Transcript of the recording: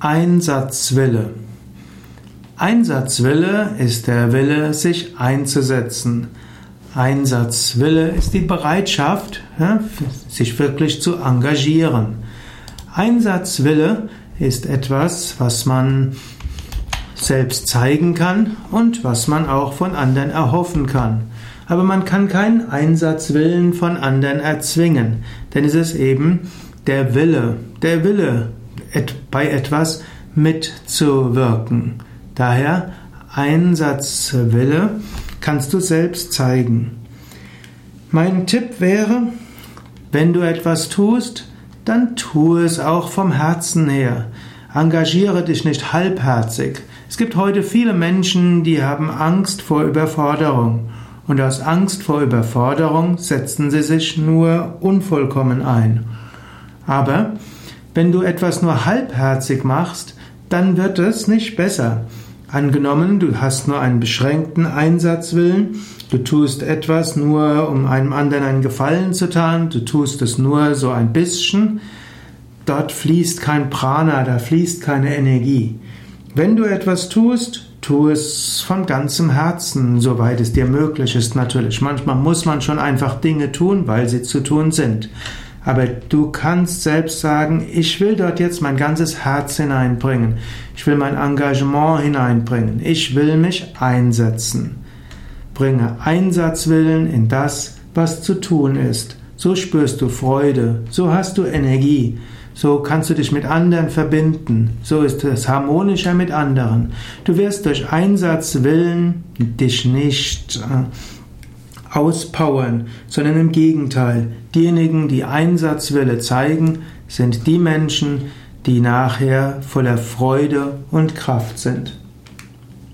Einsatzwille. Einsatzwille ist der Wille, sich einzusetzen. Einsatzwille ist die Bereitschaft, sich wirklich zu engagieren. Einsatzwille ist etwas, was man selbst zeigen kann und was man auch von anderen erhoffen kann. Aber man kann keinen Einsatzwillen von anderen erzwingen, denn es ist eben der Wille, der Wille, bei etwas mitzuwirken. Daher Einsatzwille kannst du selbst zeigen. Mein Tipp wäre, wenn du etwas tust, dann tu es auch vom Herzen her. Engagiere dich nicht halbherzig. Es gibt heute viele Menschen, die haben Angst vor Überforderung. Und aus Angst vor Überforderung setzen sie sich nur unvollkommen ein. Aber wenn du etwas nur halbherzig machst, dann wird es nicht besser. Angenommen, du hast nur einen beschränkten Einsatzwillen, du tust etwas nur, um einem anderen einen Gefallen zu tun, du tust es nur so ein bisschen, dort fließt kein Prana, da fließt keine Energie. Wenn du etwas tust, tu es von ganzem Herzen, soweit es dir möglich ist natürlich. Manchmal muss man schon einfach Dinge tun, weil sie zu tun sind. Aber du kannst selbst sagen, ich will dort jetzt mein ganzes Herz hineinbringen. Ich will mein Engagement hineinbringen. Ich will mich einsetzen. Bringe Einsatzwillen in das, was zu tun ist. So spürst du Freude, so hast du Energie, so kannst du dich mit anderen verbinden, so ist es harmonischer mit anderen. Du wirst durch Einsatzwillen dich nicht äh, auspowern, sondern im Gegenteil. Diejenigen, die Einsatzwille zeigen, sind die Menschen, die nachher voller Freude und Kraft sind.